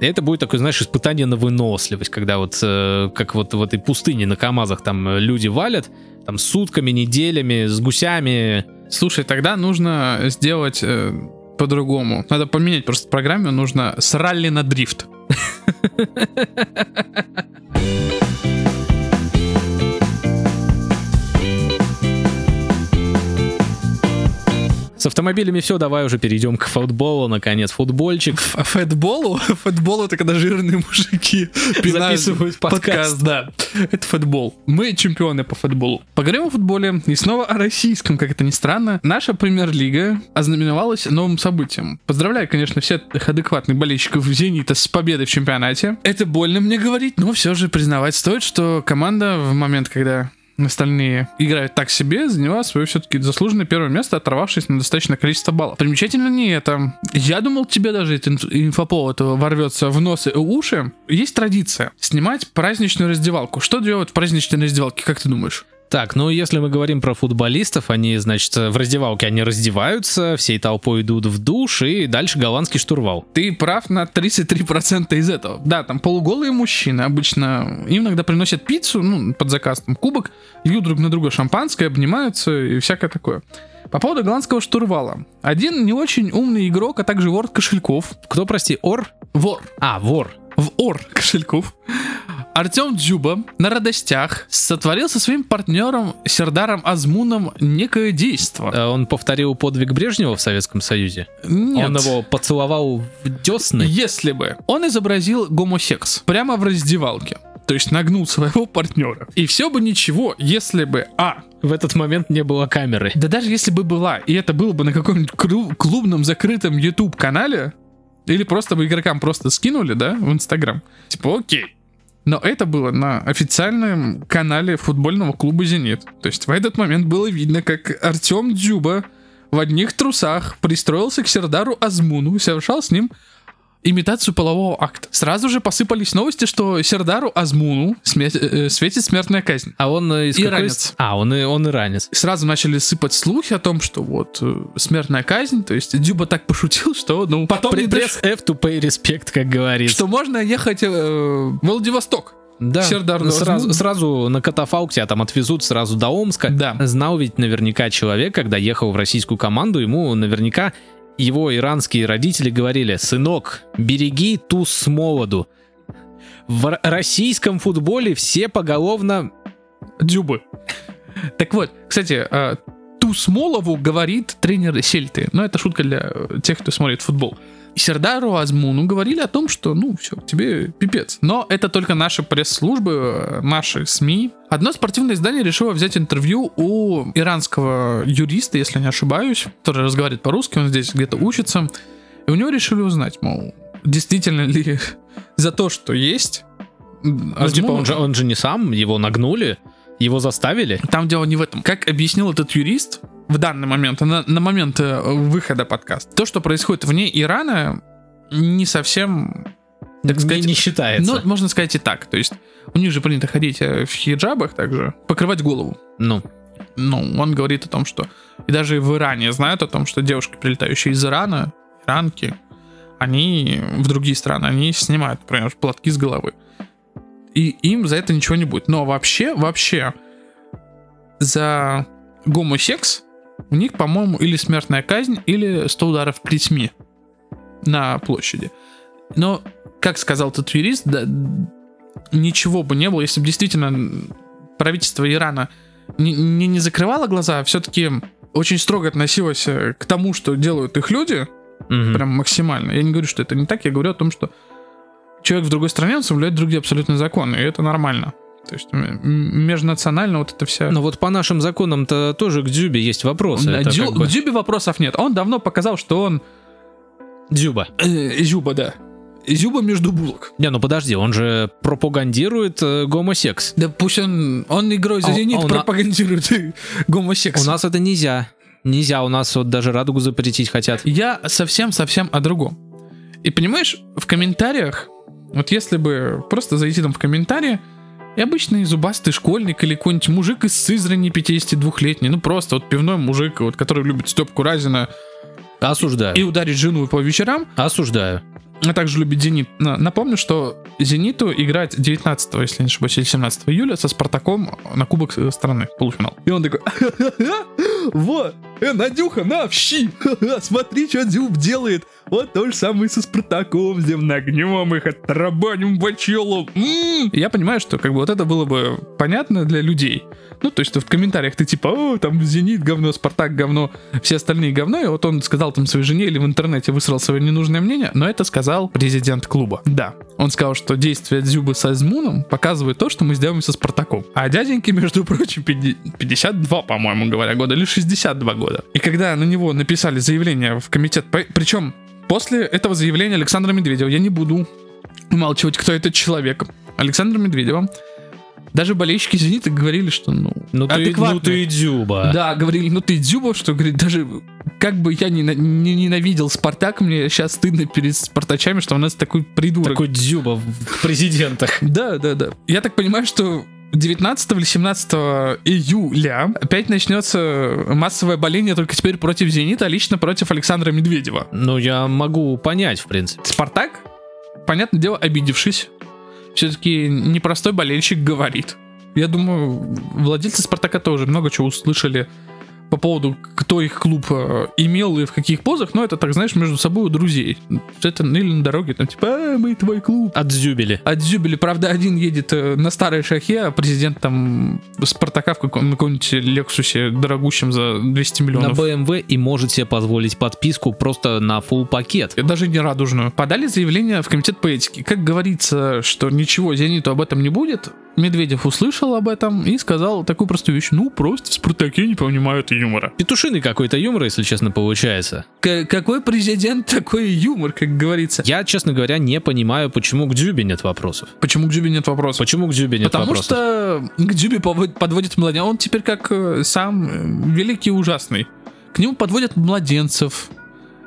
И это будет такое, знаешь, испытание на выносливость, когда вот, э, как вот в этой пустыне на КАМАЗах там э, люди валят, там сутками, неделями, с гусями. Слушай, тогда нужно сделать э, по-другому. Надо поменять просто программу, нужно с ралли на дрифт. автомобилями все, давай уже перейдем к футболу, наконец, футбольчик. А фэтболу? Фэтбол это когда жирные мужики Записывают подкаст. да. Это футбол. Мы чемпионы по футболу. Поговорим о футболе и снова о российском, как это ни странно. Наша премьер-лига ознаменовалась новым событием. Поздравляю, конечно, всех адекватных болельщиков «Зенита» с победой в чемпионате. Это больно мне говорить, но все же признавать стоит, что команда в момент, когда остальные играют так себе, заняла свое все-таки заслуженное первое место, оторвавшись на достаточное количество баллов. Примечательно не это. Я думал, тебе даже этот инф- инфоповод ворвется в нос и уши. Есть традиция снимать праздничную раздевалку. Что делают в праздничной раздевалке, как ты думаешь? Так, ну если мы говорим про футболистов, они, значит, в раздевалке они раздеваются, всей толпой идут в душ, и дальше голландский штурвал. Ты прав на 33% из этого. Да, там полуголые мужчины обычно им иногда приносят пиццу, ну, под заказ, там, кубок, льют друг на друга шампанское, обнимаются и всякое такое. По поводу голландского штурвала. Один не очень умный игрок, а также вор кошельков. Кто, прости, Ор? Вор. А, вор. В ор кошельков, Артем Дзюба на радостях сотворил со своим партнером Сердаром Азмуном некое действо. Э, Он повторил подвиг Брежнева в Советском Союзе. Нет. Он его поцеловал в десны. Если бы он изобразил гомосекс прямо в раздевалке, то есть нагнул своего партнера, и все бы ничего, если бы, а, В этот момент не было камеры. да даже если бы была, и это было бы на каком-нибудь клубном закрытом YouTube канале, или просто бы игрокам просто скинули, да, в Инстаграм, типа, окей. Но это было на официальном канале футбольного клуба «Зенит». То есть в этот момент было видно, как Артем Дзюба в одних трусах пристроился к Сердару Азмуну, совершал с ним имитацию полового акта. Сразу же посыпались новости, что Сердару Азмуну сме- э, светит смертная казнь. А он э, из какой Иранец. ст- А, он, и- он иранец. Сразу начали сыпать слухи о том, что вот э, смертная казнь, то есть Дюба так пошутил, что ну потом При- Пресс F to pay respect, как говорится. что можно ехать э, в Владивосток. Да, Сердар сразу, сразу на катафалк тебя там отвезут сразу до Омска. Да. Знал ведь наверняка человек, когда ехал в российскую команду, ему наверняка его иранские родители говорили, сынок, береги туз с молоду. В российском футболе все поголовно... Дюбы. Так вот, кстати, э, ту Смолову говорит тренер Сельты. Но это шутка для тех, кто смотрит футбол. Сердару Азмуну говорили о том, что, ну, все, тебе пипец. Но это только наши пресс-службы, наши СМИ. Одно спортивное издание решило взять интервью у иранского юриста, если не ошибаюсь, который разговаривает по-русски, он здесь где-то учится. И у него решили узнать, мол, действительно ли за то, что есть... Ну, типа, он же, он же не сам, его нагнули, его заставили. Там дело не в этом. Как объяснил этот юрист в данный момент, на, на момент э, выхода подкаста, то, что происходит вне Ирана, не совсем, так Не- сказать, не считается. ну, можно сказать и так. То есть у них же принято ходить э, в хиджабах также, покрывать голову. Ну, Ну, он говорит о том, что и даже в Иране знают о том, что девушки, прилетающие из Ирана, иранки, они в другие страны, они снимают, например, платки с головы. И им за это ничего не будет. Но вообще, вообще, за гомосекс у них, по-моему, или смертная казнь, или 100 ударов плетьми на площади. Но, как сказал этот юрист, да, ничего бы не было, если бы действительно правительство Ирана не, не, не закрывало глаза, а все-таки очень строго относилось э, к тому, что делают их люди, мгм. прям максимально. Я не говорю, что это не так, я говорю о том, что человек в другой стране, он соблюдает другие абсолютно законы, и это нормально. То есть межнационально вот это вся... Но вот по нашим законам-то тоже к Дзюбе есть вопросы. Это Дю- как бы- К Дзюбе вопросов нет. Он давно показал, что он... Дзюба. э, Зюба, да. Зюба между булок. Не, ну подожди, он же пропагандирует э, гомосекс. Да пусть он, он игрой за А- «Зенит» а на- пропагандирует гомосекс. У нас это нельзя. Нельзя, у нас вот даже радугу запретить хотят. Я совсем-совсем о другом. И понимаешь, в комментариях, вот если бы просто зайти там в комментарии, и обычный зубастый школьник или какой-нибудь мужик из Сызрани 52-летний, ну просто вот пивной мужик, вот, который любит Степку Разина Осуждаю. и ударить жену по вечерам, Осуждаю. а также любит Зенит. На- Напомню, что Зениту играть 19, если не ошибаюсь, или 17 июля со Спартаком на Кубок страны, полуфинал. И он такой, вот, э, Надюха, на, щи, смотри, что Дзюб делает. Вот то же самое со Спартаком, где нагнем их, отрабаним бачелу. М. Я понимаю, что как бы вот это было бы понятно для людей. Ну, то есть в комментариях ты типа, о, там Зенит говно, Спартак говно, все остальные говно, и вот он сказал там своей жене или в интернете высрал свое ненужное мнение, но это сказал президент клуба. Да, он сказал, что действия Дзюбы с Азмуном показывают то, что мы сделаем со Спартаком. А дяденьке, между прочим, пяти- 52, по-моему, говоря, года, или 62 года. И когда на него написали заявление в комитет, причем после этого заявления Александра Медведева, я не буду умалчивать, кто этот человек, Александра Медведева, даже болельщики «Зенита» говорили, что, ну, Ну ты, ну ты Дзюба. Да, говорили, ну ты Дзюба, что, говорит, даже как бы я не, не ненавидел Спартак, мне сейчас стыдно перед спартачами, что у нас такой придурок. Такой Дзюба в президентах. Да, да, да. Я так понимаю, что 19 или 17 июля опять начнется массовое боление только теперь против «Зенита», а лично против Александра Медведева. Ну, я могу понять, в принципе. Спартак, понятное дело, обидевшись, все-таки непростой болельщик говорит. Я думаю, владельцы Спартака тоже много чего услышали по поводу, кто их клуб э, имел и в каких позах, но это так, знаешь, между собой у друзей. Это или на дороге, там типа, а, мы твой клуб. Отзюбили. Отзюбили, правда, один едет э, на старой шахе, а президент там Спартака в каком- на каком-нибудь Лексусе дорогущем за 200 На миллионов. BMW и может себе позволить подписку просто на full пакет. Даже не радужную. Подали заявление в комитет по этике. Как говорится, что ничего Зениту об этом не будет, Медведев услышал об этом и сказал такую простую вещь. Ну, просто в Спартаке не понимают юмора. Петушиный какой-то юмор, если честно, получается. К- какой президент, такой юмор, как говорится. Я, честно говоря, не понимаю, почему к Дзюбе нет вопросов. Почему к Дзюбе нет вопросов? Почему к Дзюбе нет Потому вопросов? что к Дзюбе подводит младенца. Он теперь как э, сам э, великий ужасный. К нему подводят младенцев,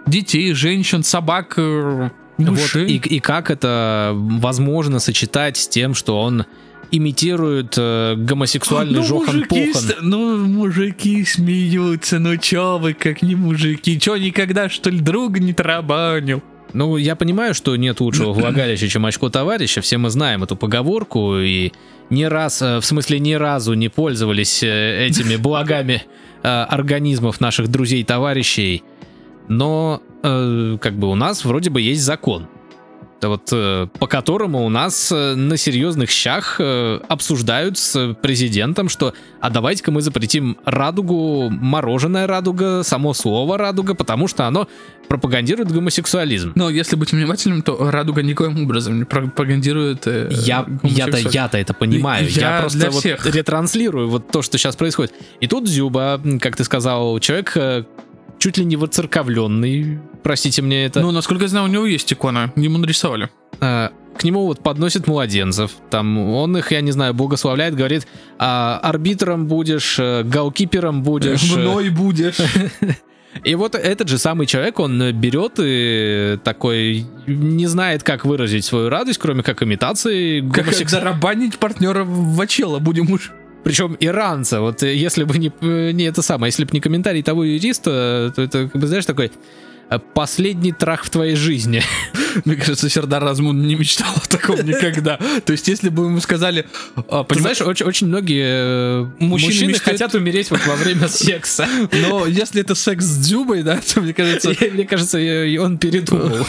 детей, женщин, собак, э, Вот, мышей. и, и как это возможно сочетать с тем, что он имитирует э, гомосексуальный ну, Жохан мужики, Похан? ну, мужики смеются, ну чё вы, как не мужики, чё никогда, что ли, друга не тарабанил? Ну, я понимаю, что нет лучшего влагалища, чем очко товарища. Все мы знаем эту поговорку и не раз, э, в смысле, ни разу не пользовались э, этими благами э, организмов наших друзей-товарищей. Но, э, как бы, у нас вроде бы есть закон. Вот э, по которому у нас э, на серьезных щах э, обсуждают с президентом, что а давайте-ка мы запретим радугу, мороженое радуга, само слово радуга, потому что оно пропагандирует гомосексуализм. Но если быть внимательным, то Радуга никоим образом не пропагандирует э, Я, я-то, я-то это понимаю. Я, Я просто вот всех. ретранслирую вот то, что сейчас происходит. И тут Зюба, как ты сказал, человек чуть ли не воцерковленный, простите мне это. Ну, насколько я знаю, у него есть икона, ему нарисовали. Э, к нему вот подносит младенцев, там он их, я не знаю, благословляет, говорит, а, арбитром будешь, э, гаукипером будешь. э, Мной будешь. И вот этот же самый человек, он берет и такой не знает, как выразить свою радость, кроме как имитации Как гомосекс- партнера в очело будем уж. Причем иранца, вот э, если бы не, э, не это самое, если бы не комментарий того юриста, то это, как бы, знаешь, такой э, последний трах в твоей жизни. Мне кажется, Сердар Размун не мечтал о таком никогда. То есть, если бы ему сказали... а, Понимаешь, очень, очень многие э, Мужчины мужчины, мечтают- хотят умереть вот во время секса. но если это секс с Дзюбой, да, то, мне кажется, Мне кажется, и он передумал.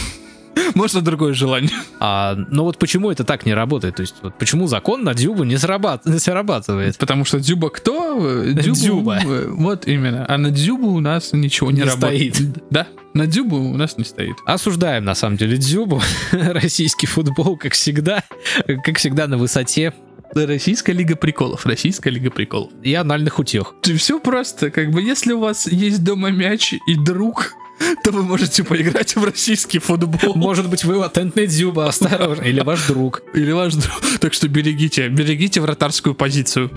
можно другое желание. А, но вот почему это так не работает? То есть, вот почему закон на Дюбу не, срабат- не срабатывает? Потому что Дзюба кто? Дзюбу, Дзюба. э, Вот именно. А на Дзюбу у нас ничего не, Не работает. стоит. Да, на Дзюбу у нас не стоит. Осуждаем, на самом деле, Дзюбу. Российский футбол, как всегда, как всегда на высоте Российская лига приколов. Российская лига приколов. и анальных утех. Все просто. Как бы если у вас есть дома мяч и друг, то вы можете поиграть в российский футбол. Может быть, вы латентный Дзюба, осторожно. Или ваш друг. Или ваш друг. Так что берегите, берегите вратарскую позицию.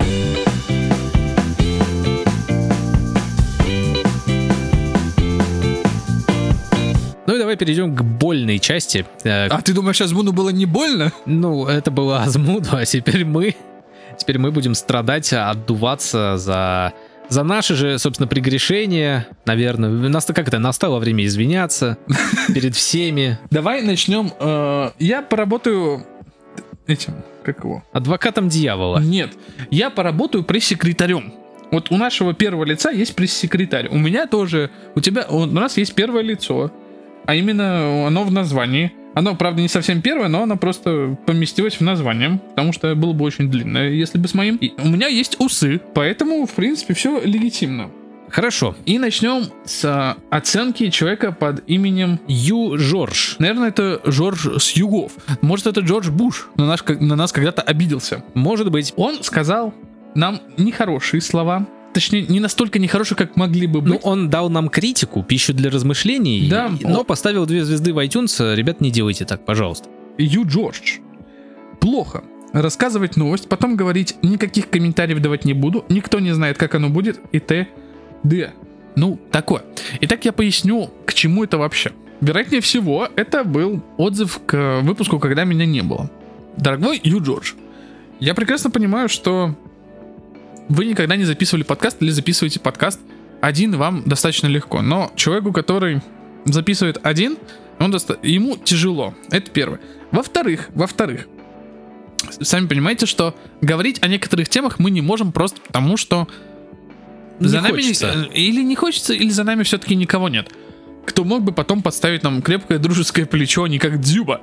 Ну и давай перейдем к больной части. Э, А ты думаешь, Азмуну было не больно? Ну, это было Азмуду, а теперь мы... Теперь мы будем страдать, отдуваться за... За наши же, собственно, прегрешения, наверное. Нас как это, настало время извиняться перед всеми. Давай начнем. э, я поработаю этим, как его? Адвокатом дьявола. Нет, я поработаю пресс-секретарем. Вот у нашего первого лица есть пресс-секретарь. У меня тоже, у тебя, у нас есть первое лицо, а именно оно в названии. Оно, правда, не совсем первое, но оно просто поместилось в название, потому что было бы очень длинное, если бы с моим. И у меня есть усы, поэтому, в принципе, все легитимно. Хорошо. И начнем с а, оценки человека под именем Ю Жорж. Наверное, это Жорж с югов. Может, это Джордж Буш на, наш, на нас когда-то обиделся. Может быть. Он сказал нам нехорошие слова. Точнее, не настолько нехорошие, как могли бы Ну, быть. он дал нам критику, пищу для размышлений, Да. но поставил две звезды в iTunes. Ребят, не делайте так, пожалуйста. Ю Джордж. Плохо. Рассказывать новость, потом говорить, никаких комментариев давать не буду, никто не знает, как оно будет, и т.д. Ну, такое. Итак, я поясню, к чему это вообще. Вероятнее всего, это был отзыв к выпуску, когда меня не было. Дорогой Ю Джордж, я прекрасно понимаю, что вы никогда не записывали подкаст или записываете подкаст один вам достаточно легко. Но человеку, который записывает один, он доста- ему тяжело. Это первое. Во-вторых, во-вторых, сами понимаете, что говорить о некоторых темах мы не можем просто потому, что Не за нами хочется. не- или не хочется, или за нами все-таки никого нет. Кто мог бы потом подставить нам крепкое дружеское плечо, а не как Дзюба.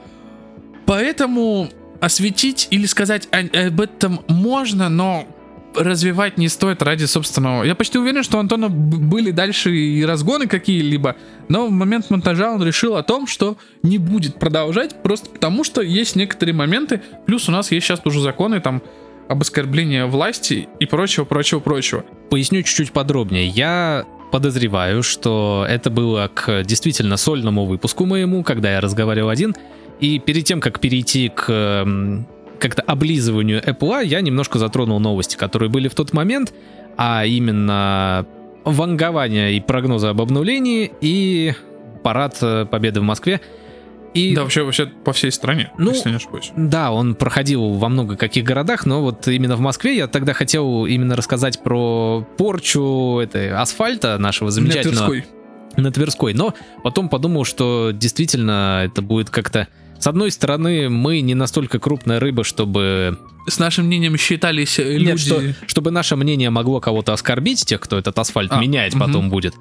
Поэтому осветить или сказать об этом можно, но развивать не стоит ради собственного. Я почти уверен, что у Антона были дальше и разгоны какие-либо, но в момент монтажа он решил о том, что не будет продолжать, просто потому что есть некоторые моменты, плюс у нас есть сейчас уже законы там об оскорблении власти и прочего, прочего, прочего. Поясню чуть-чуть подробнее. Я подозреваю, что это было к действительно сольному выпуску моему, когда я разговаривал один. И перед тем, как перейти к м, как-то облизыванию Apple, я немножко затронул новости, которые были в тот момент, а именно вангование и прогнозы об обновлении и парад э, Победы в Москве. И Да, вообще, вообще по всей стране, Ну, если не ошибаюсь. Да, он проходил во много каких городах, но вот именно в Москве я тогда хотел именно рассказать про порчу этой асфальта нашего замечательного Тверской. на Тверской. Но потом подумал, что действительно это будет как-то... С одной стороны, мы не настолько крупная рыба, чтобы... С нашим мнением считались э, люди... Нет, что, чтобы наше мнение могло кого-то оскорбить, тех, кто этот асфальт А, менять мгм. потом будет.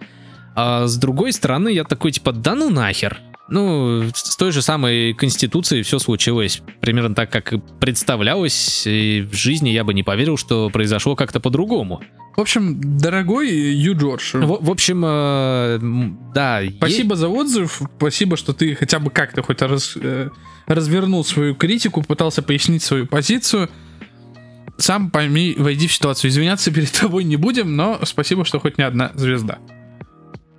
А с другой стороны, я такой, типа, да ну нахер. Ну, с той же самой Конституцией все случилось примерно так, как и представлялось, и в жизни я бы не поверил, что произошло как-то по-другому. В общем, дорогой Ю Джордж, В, в общем, э, да. е- спасибо за отзыв, спасибо, что ты хотя бы как-то хоть раз, э, развернул свою критику, пытался пояснить свою позицию. Сам пойми, войди в ситуацию. Извиняться перед тобой не будем, но спасибо, что хоть не одна звезда.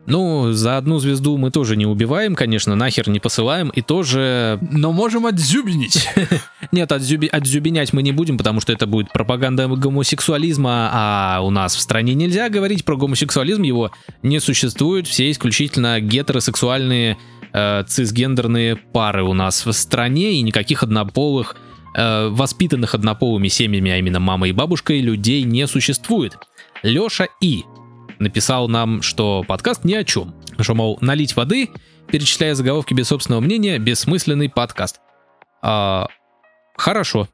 Ну, за одну звезду мы тоже не убиваем, конечно, нахер не посылаем, и тоже... Но можем отзюбинить. Нет, отзюби... отзюбинять мы не будем, потому что это будет пропаганда гомосексуализма, а у нас в стране нельзя говорить про гомосексуализм, его не существует, все исключительно гетеросексуальные э, цисгендерные пары у нас в стране, и никаких однополых, э, воспитанных однополыми семьями, а именно мамой и бабушкой, людей не существует. Леша И написал нам, что подкаст ни о чем. Что, мол, налить воды, перечисляя заголовки без собственного мнения, бессмысленный подкаст. А, хорошо.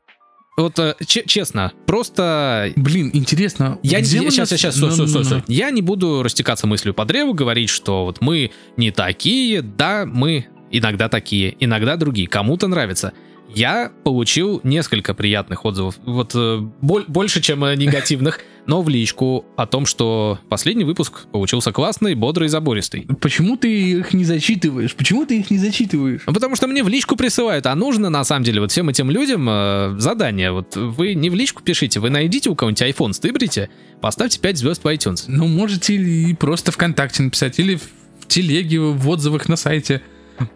Вот э, че- честно, просто Блин, интересно. я не... Сейчас, нас- сейчас, стой, стой, стой, Ну-ну-ну. стой. Я не буду растекаться мыслью по древу, говорить, что вот мы не такие, да, мы иногда такие, иногда другие. Кому-то нравится. Я получил несколько приятных отзывов, вот э, боль- больше, чем э, негативных, но в личку о том, что последний выпуск получился классный, бодрый, забористый. Почему ты их не зачитываешь? Почему ты их не зачитываешь? Ну, Потому что мне в личку присылают, а нужно на самом деле вот всем этим людям э, задание. Вот вы не в личку пишите, вы найдите у кого-нибудь iPhone, стыбрите, поставьте 5 звезд в iTunes. Ну, можете и просто ВКонтакте написать, или в телеге, в отзывах на сайте,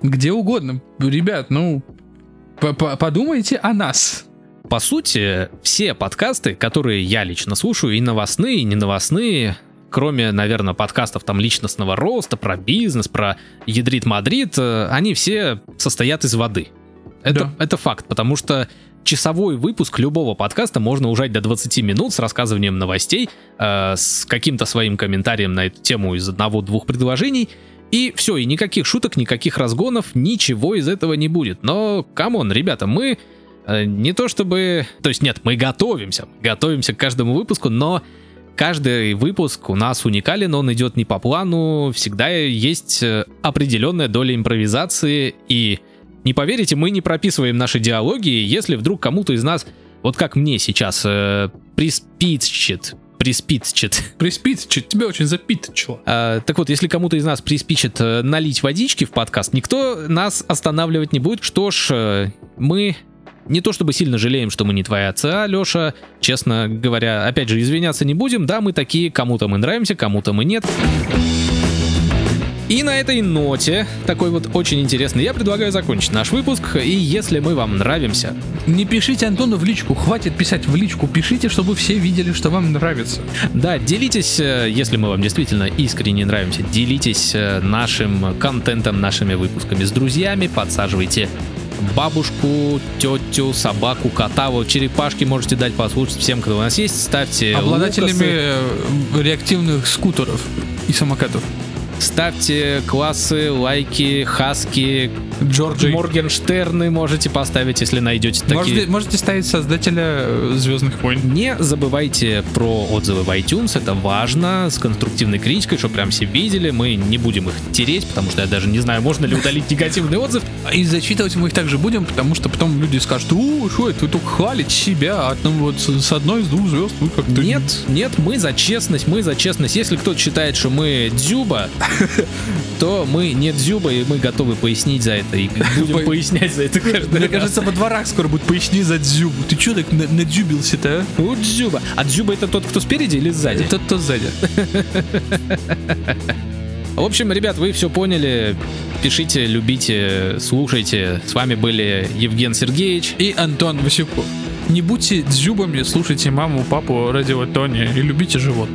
где угодно. Ребят, ну, по- по- подумайте о нас. По сути, все подкасты, которые я лично слушаю, и новостные, и не новостные, кроме, наверное, подкастов там личностного роста, про бизнес, про ядрит Мадрид, э, они все состоят из воды. Это, Да. это факт, потому что часовой выпуск любого подкаста можно ужать до 20 минут с рассказыванием новостей, э, с каким-то своим комментарием на эту тему из одного-двух предложений, и все, и никаких шуток, никаких разгонов, ничего из этого не будет. Но, come on, ребята, мы э, не то чтобы... То есть нет, мы готовимся, готовимся к каждому выпуску, но каждый выпуск у нас уникален, он идет не по плану, всегда есть э, определенная доля импровизации, и не поверите, мы не прописываем наши диалоги, если вдруг кому-то из нас, вот как мне сейчас, э, приспичит, приспичит, Приспит, чё- тебя очень запиточило. а, так вот, если кому-то из нас приспичит э, налить водички в подкаст, никто нас останавливать не будет. Что ж, э, мы не то чтобы сильно жалеем, что мы не твоя ЦА, Леша. Честно говоря, опять же, извиняться не будем. Да, мы такие, кому-то мы нравимся, кому-то мы нет. И на этой ноте, такой вот очень интересный, я предлагаю закончить наш выпуск. И если мы вам нравимся, Не пишите Антону в личку, хватит писать в личку, пишите, чтобы все видели, что вам нравится. Да, делитесь, э, если мы вам действительно искренне нравимся, делитесь э, нашим контентом, нашими выпусками с друзьями, подсаживайте бабушку, тетю, собаку, кота, вот черепашки можете дать послушать всем, кто у нас есть, ставьте Обладателями лукасы, э, реактивных скутеров и самокатов. Ставьте классы, лайки, хаски, Джорджи. Моргенштерны можете поставить, если найдете такие. Можете, можете ставить создателя э, Звездных войн. Не забывайте про отзывы в iTunes, это важно, с конструктивной критикой, чтобы прям все видели. Мы не будем их тереть, потому что я даже не знаю, можно ли удалить негативный отзыв. И зачитывать мы их также будем, потому что потом люди скажут, о, что это, вы только хвалите себя, а там вот с, с одной из двух звезд вы как-то... Нет, нет, мы за честность, мы за честность. Если кто-то считает, что мы дзюба, то мы не дзюба, и мы готовы пояснить за это. И будем пояснять за это каждый Мне кажется, во дворах скоро будет поясни за дзюбу. Ты чё так на- надзюбился-то, а? Ну, дзюба. А дзюба это тот, кто спереди или сзади? Тот, кто сзади. В общем, ребят, вы все поняли. Пишите, любите, слушайте. С вами были Евген Сергеевич. И Антон Васюков. Не будьте дзюбами, слушайте маму, папу, радио Тони и любите живот.